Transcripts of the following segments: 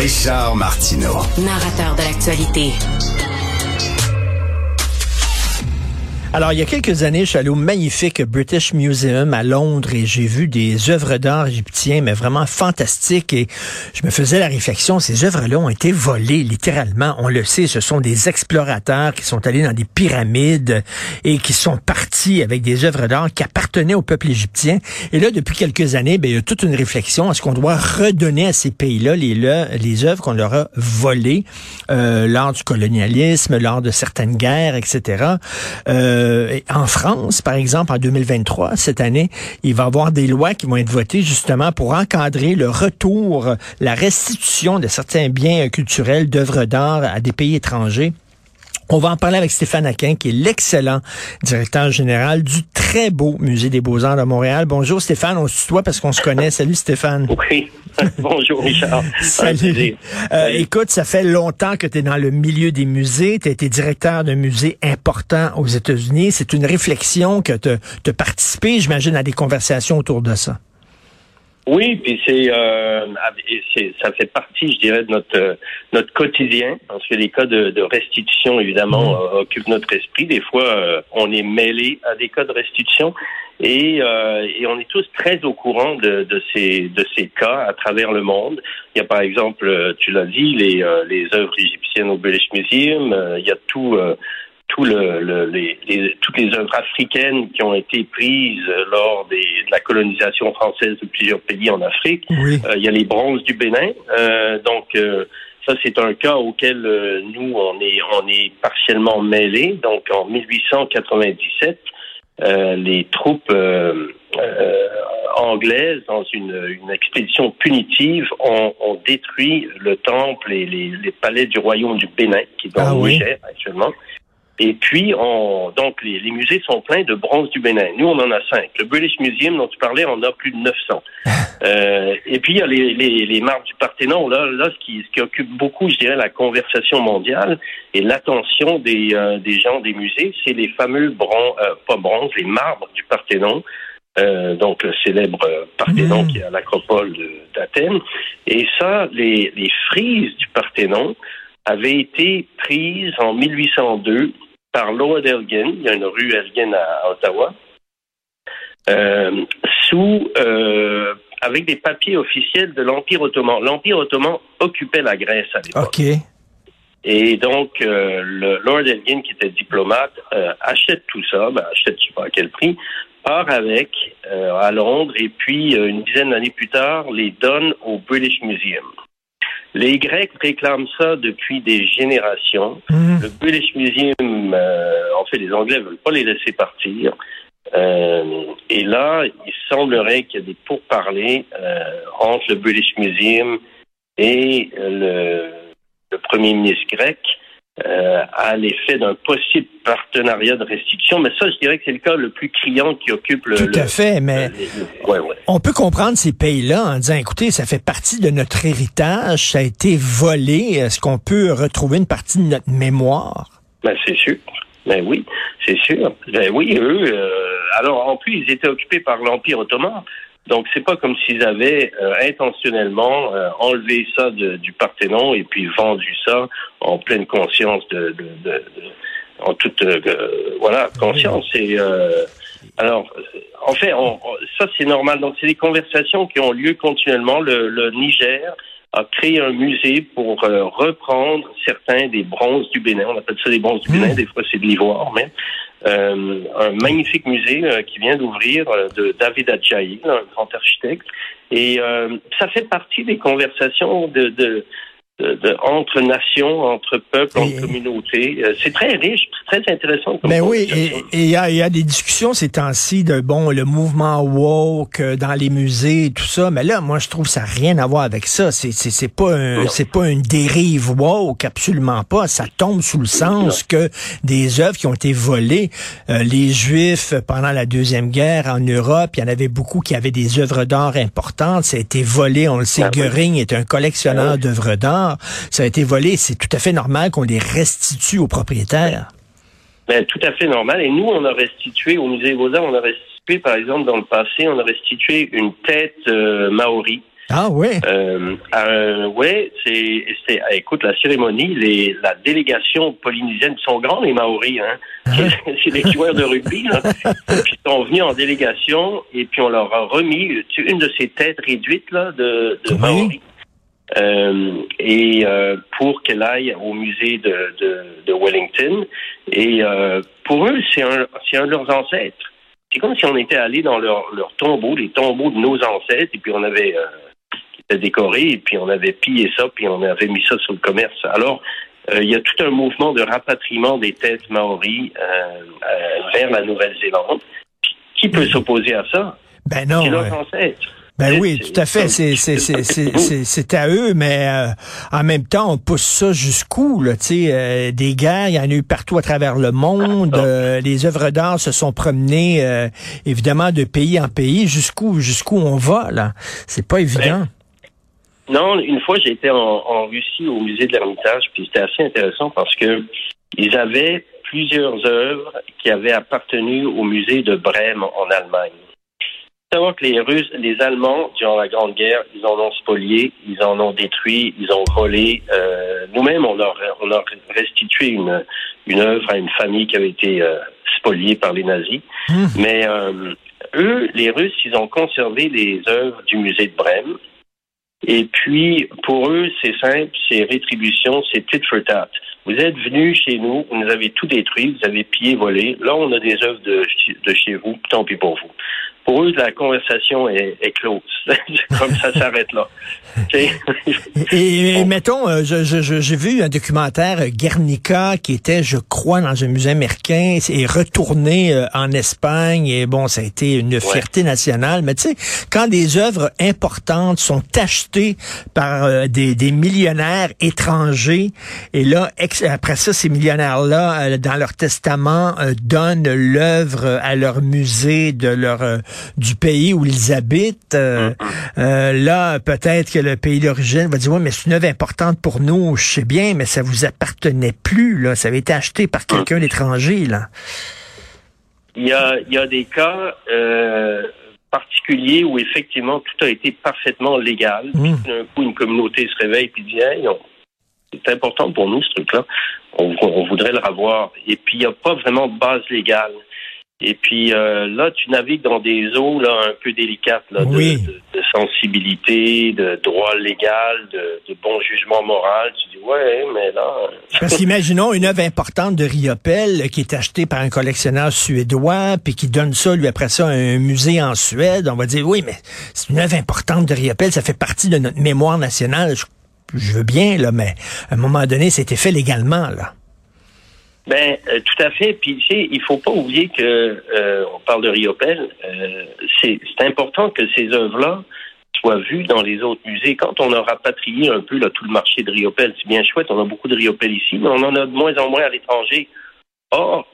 Richard Martineau. Narrateur de l'actualité. Alors, il y a quelques années, je suis allé au magnifique British Museum à Londres et j'ai vu des œuvres d'art égyptiens, mais vraiment fantastiques. Et je me faisais la réflexion, ces œuvres-là ont été volées, littéralement. On le sait, ce sont des explorateurs qui sont allés dans des pyramides et qui sont partis avec des œuvres d'art qui appartenaient au peuple égyptien. Et là, depuis quelques années, ben, il y a toute une réflexion. Est-ce qu'on doit redonner à ces pays-là les, les œuvres qu'on leur a volées? Euh, lors du colonialisme, lors de certaines guerres, etc. euh, en France, par exemple, en 2023, cette année, il va y avoir des lois qui vont être votées justement pour encadrer le retour, la restitution de certains biens culturels, d'œuvres d'art à des pays étrangers. On va en parler avec Stéphane Aquin, qui est l'excellent directeur général du très beau Musée des Beaux-Arts de Montréal. Bonjour Stéphane, on se tutoie parce qu'on se connaît. Salut Stéphane. Oui. Bonjour Richard. Salut. Euh, écoute, ça fait longtemps que tu es dans le milieu des musées. Tu as été directeur d'un musée important aux États-Unis. C'est une réflexion que tu as participé, j'imagine, à des conversations autour de ça. Oui, puis c'est, euh, ça fait partie, je dirais, de notre euh, notre quotidien, parce que les cas de, de restitution, évidemment, mmh. euh, occupent notre esprit. Des fois, euh, on est mêlé à des cas de restitution, et, et on est tous très au courant de, de, ces de ces cas à travers le monde. Il y a par exemple, tu l'as dit, les les œuvres égyptiennes au British Museum. il y a tout tout le, les, toutes les œuvres africaines qui ont été prises lors des, de la colonisation française de plusieurs pays en Afrique. Euh, il y a les bronzes du Bénin. Euh, donc, euh, ça, c'est un cas auquel nous, on est, on est partiellement mêlés. Donc, en 1897, les troupes anglaises, dans une, une expédition punitive, ont, ont, détruit le temple et les, les, palais du royaume du Bénin, qui est dans ah, le Niger actuellement. Et puis, on, donc, les, les, musées sont pleins de bronze du Bénin. Nous, on en a cinq. Le British Museum, dont tu parlais, on a plus de 900. euh, et puis, il y a les, les, les marbres du Parthénon. Là, là ce, qui, ce qui occupe beaucoup, je dirais, la conversation mondiale et l'attention des, euh, des gens des musées, c'est les fameux bronze, euh, pas bronze, les marbres du Parthénon. Euh, donc le célèbre Parthénon mmh. qui est à l'acropole d'Athènes. Et ça, les, les frises du Parthénon avaient été prises en 1802 par Lord Elgin, il y a une rue Elgin à, Ottawa, euh, sous euh, avec des papiers officiels de l'Empire ottoman. L'Empire ottoman occupait la Grèce à l'époque. Et donc, euh, le Lord Elgin, qui était diplomate, achète tout ça, ben, achète je sais pas à quel prix, part avec à Londres et puis une dizaine d'années plus tard les donne au British Museum. Les Grecs réclament ça depuis des générations. Mhm. Le British Museum, euh, en fait, les Anglais veulent pas les laisser partir. Euh, et là, il semblerait qu'il y a des pourparlers euh, entre le British Museum et le, le premier ministre grec euh, à l'effet d'un possible partenariat de restitution. Mais ça, je dirais que c'est le cas le plus criant qui occupe le... Tout à fait, mais on peut comprendre ces pays-là en disant, écoutez, ça fait partie de notre héritage, ça a été volé, est-ce qu'on peut retrouver une partie de notre mémoire? Ben, c'est sûr. Ben oui, c'est sûr. Ben oui, eux, euh, alors en plus, ils étaient occupés par l'Empire ottoman. Donc, c'est pas comme s'ils avaient euh, intentionnellement euh, enlevé ça du Parthénon et puis vendu ça en pleine conscience de, de, de, en toute euh, voilà conscience. Et alors, en fait, ça c'est normal. Donc, c'est des conversations qui ont lieu continuellement. Le, le Niger a créé un musée pour reprendre certains des bronzes du Bénin. On appelle ça des bronzes du Bénin. Mmh. Des fois, c'est de l'ivoire, mais euh, un magnifique musée euh, qui vient d'ouvrir euh, de David Adjaï, un grand architecte. Et ça fait partie des conversations de, de de, entre nations, entre peuples, entre communautés. Euh, c'est très riche, très intéressant. Comme ben oui, et il y a, y a, des discussions ces temps-ci de bon le mouvement woke euh, dans les musées et tout ça, mais là, moi je trouve ça n'a rien à voir avec ça. C'est c'est pas un, c'est pas une dérive woke, absolument pas. Ça tombe sous le sens que des œuvres qui ont été volées, euh, les Juifs pendant la deuxième guerre en Europe, il y en avait beaucoup qui avaient des œuvres d'art importantes. Ça a été volé, on le sait. Ah Göring est un collectionneur ah d'œuvres d'art ça a été volé, c'est tout à fait normal qu'on les restitue aux propriétaires. Ben, tout à fait normal. Et nous, on a restitué, au Musée Beaux-Arts, on a restitué, par exemple, dans le passé, on a restitué une tête euh, maori Ah oui? Euh, euh, oui, c'est, c'est, écoute, la cérémonie, les, la délégation polynésienne sont grands, les Maoris, hein. Uh-huh. c'est des joueurs de rugby, là. Puis ils sont venus en délégation et puis on leur a remis une de ces têtes réduites, là, de, de Maoris. Euh, et euh, pour qu'elle aille au musée de, de, de Wellington. Et euh, pour eux, c'est un, c'est un de leurs ancêtres. C'est comme si on était allé dans leur, leur tombeau, les tombeaux de nos ancêtres, et puis on avait euh, décoré, et puis on avait pillé ça, puis on avait mis ça sur le commerce. Alors, euh, il y a tout un mouvement de rapatriement des têtes maoris vers la Nouvelle-Zélande. Qui peut s'opposer à ça? Ben non. C'est leurs ancêtres. Ben oui, tout à fait. C'est à eux, mais euh, en même temps, on pousse ça jusqu'où là euh, Des guerres, il y en a eu partout à travers le monde. Ah. Euh, les œuvres d'art se sont promenées, évidemment, de pays en pays. Jusqu'où, jusqu'où on va là C'est pas évident. Ben, non, une fois, j'ai été en, en, Russie au musée de l'Ermitage, puis c'était assez intéressant parce que ils avaient plusieurs œuvres qui avaient appartenu au musée de Brême en Allemagne savoir que les Russes, les Allemands, durant la Grande Guerre, ils en ont spolié, ils en ont détruit, ils ont volé. Euh, Nous-mêmes, on a, on a restitué une, une œuvre à une famille qui avait été euh, spoliée par les nazis. Mmh. Mais euh, eux, les Russes, ils ont conservé les œuvres du musée de Brême. Et puis, pour eux, c'est simple, c'est rétribution, c'est tit for tat. Vous êtes venus chez nous, vous nous avez tout détruit, vous avez pillé, volé. Là, on a des œuvres de, de chez vous, tant pis pour vous pour eux, la conversation est, close. Comme ça s'arrête là. et, mettons, euh, j'ai vu un documentaire euh, Guernica qui était, je crois, dans un musée américain et retourné euh, en Espagne. Et bon, ça a été une fierté nationale. Mais tu sais, quand des œuvres importantes sont achetées par des, des, millionnaires étrangers, et là, après ça, ces millionnaires-là, dans leur testament, donnent l'œuvre à leur musée de leur du pays où ils habitent. Euh, euh, là, peut-être que le pays d'origine va dire, oui, mais c'est une œuvre importante pour nous, je sais bien, mais ça vous appartenait plus, là. Ça avait été acheté par quelqu'un d'étranger, là. Il y a, il y a des cas euh, particuliers où effectivement tout a été parfaitement légal. Mm. d'un coup, une communauté se réveille et dit, c'est important pour nous, ce truc-là. On, on, voudrait le revoir. Et puis, il n'y a pas vraiment de base légale. Et puis euh, là, tu navigues dans des eaux là un peu délicates là, de, sensibilité, de droit légal, de, de, bon jugement moral. Tu dis ouais, mais là. Parce qu'imaginons une œuvre importante de Riopel qui est achetée par un collectionneur suédois, puis qui donne ça lui après ça à un musée en Suède. On va dire oui, mais c'est une œuvre importante de Riopel, ça fait partie de notre mémoire nationale. Je, je veux bien là, mais à un moment donné, c'était fait légalement là. Ben, euh, tout à fait. Puis, tu sais, il faut pas oublier que euh, on parle de Riopel. Euh, c'est important que ces œuvres-là soient vues dans les autres musées. Quand on a rapatrié un peu là, tout le marché de Riopel, c'est bien chouette. On a beaucoup de Riopel ici, mais on en a de moins en moins à l'étranger. Or,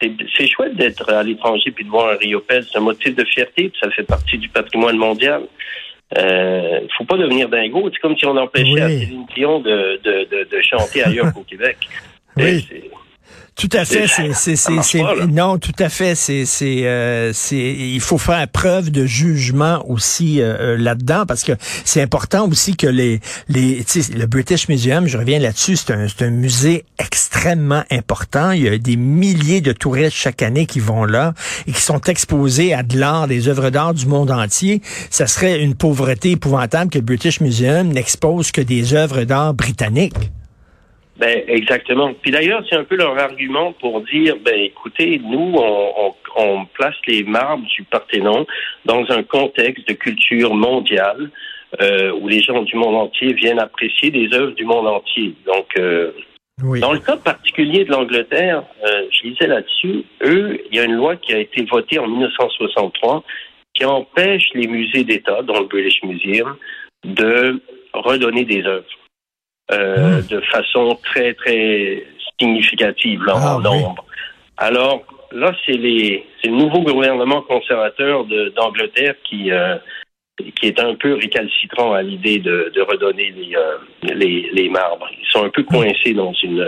c'est chouette d'être à l'étranger puis de voir un Riopel. C'est un motif de fierté. Puis ça fait partie du patrimoine mondial. Euh, faut pas devenir dingo. C'est comme si on empêchait à Céline Dion de, de, de, de chanter ailleurs qu'au Québec. Oui. Tout à fait, c'est c'est non, tout à fait, c'est c'est euh, il faut faire preuve de jugement aussi euh, euh, là-dedans parce que c'est important aussi que les les le British Museum, je reviens là-dessus, c'est un c'est un musée extrêmement important, il y a des milliers de touristes chaque année qui vont là et qui sont exposés à de l'art, des œuvres d'art du monde entier. Ça serait une pauvreté épouvantable que le British Museum n'expose que des œuvres d'art britanniques. Ben exactement. Puis d'ailleurs, c'est un peu leur argument pour dire, ben écoutez, nous, on, on, place les marbres du Parthénon dans un contexte de culture mondiale euh, où les gens du monde entier viennent apprécier des œuvres du monde entier. Donc, euh, dans le cas particulier de l'Angleterre, euh, je lisais là-dessus, eux, il y a une loi qui a été votée en 1963 qui empêche les musées d'État, dont le British Museum, de redonner des œuvres. Euh, hmm. de façon très, très significative là, ah, en nombre. Alors, là, c'est les le nouveau gouvernement conservateur d'Angleterre qui euh, qui est un peu récalcitrant à l'idée de, de, redonner les, euh, les, les, marbres. Ils sont un peu coincés dans une...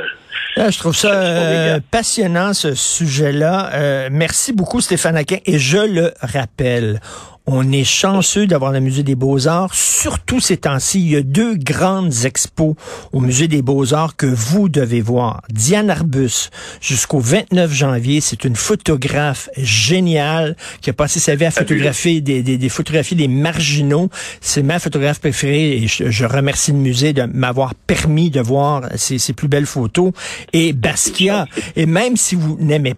Ah, je trouve ça passionnant, ce sujet-là. merci beaucoup, Stéphane Aquin. Et je le rappelle, On est chanceux d'avoir le musée des beaux-arts, surtout ces temps-ci. Il y a deux grandes expos au musée des beaux-arts que vous devez voir. Diane Arbus, jusqu'au 29 janvier, c'est une photographe géniale qui a passé sa vie à photographier des, des, des photographies des marginaux. C'est ma photographe préférée et je, remercie le musée de m'avoir permis de voir ses, ses plus belles photos. Et Basquiat, et même si vous n'aimez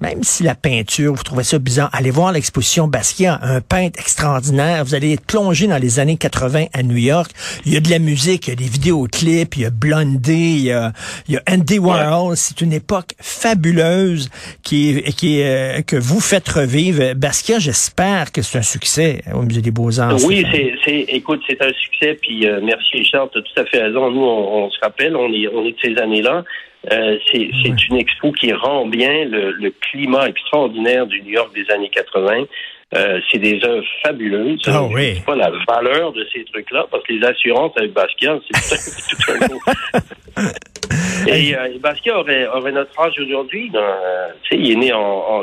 même si la peinture, vous trouvez ça bizarre, allez voir l'exposition Basquiat, un peintre extraordinaire. Vous allez être plongé dans les années 80 à New York. Il y a de la musique, il y a des vidéoclips, il y a Blondie, il y a, il y a Andy Warhol. C'est une époque fabuleuse qui, qui euh, que vous faites revivre. Basquiat, j'espère que c'est un succès au Musée des Beaux-Arts. Oui, c'est, écoute, c'est un succès. Puis euh, merci Richard, tu as tout à fait raison. Nous, on, on se rappelle, on est, on est de ces années-là. Euh, c'est une expo qui rend bien le, le, climat extraordinaire du New York des années 80. Euh, c'est des œuvres fabuleuses. Ah oui. sais pas la valeur de ces trucs-là, parce que les assurances avec Basquiat, c'est tout un autre. Et, euh, Basquiat aurait, aurait notre âge aujourd'hui. Euh, tu sais, il est né en, en,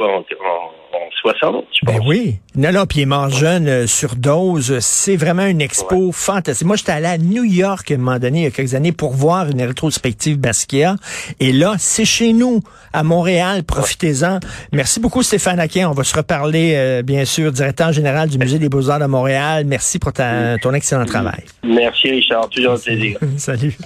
en, en, en 60, je ben pense. Ben oui. Non, non, puis il est mort jeune euh, sur dose. C'est vraiment une expo fantastique. Moi, j'étais allé à New York à un moment donné, il y a quelques années, pour voir une rétrospective Basquiat. Et là, c'est chez nous, à Montréal. Profitez-en. Merci beaucoup, Stéphane Aquin. On va se reparler, euh, bien sûr, directeur général du Musée des Beaux-Arts de Montréal. Merci pour ta, ton excellent travail. Merci, Richard. Toujours un plaisir. Salut.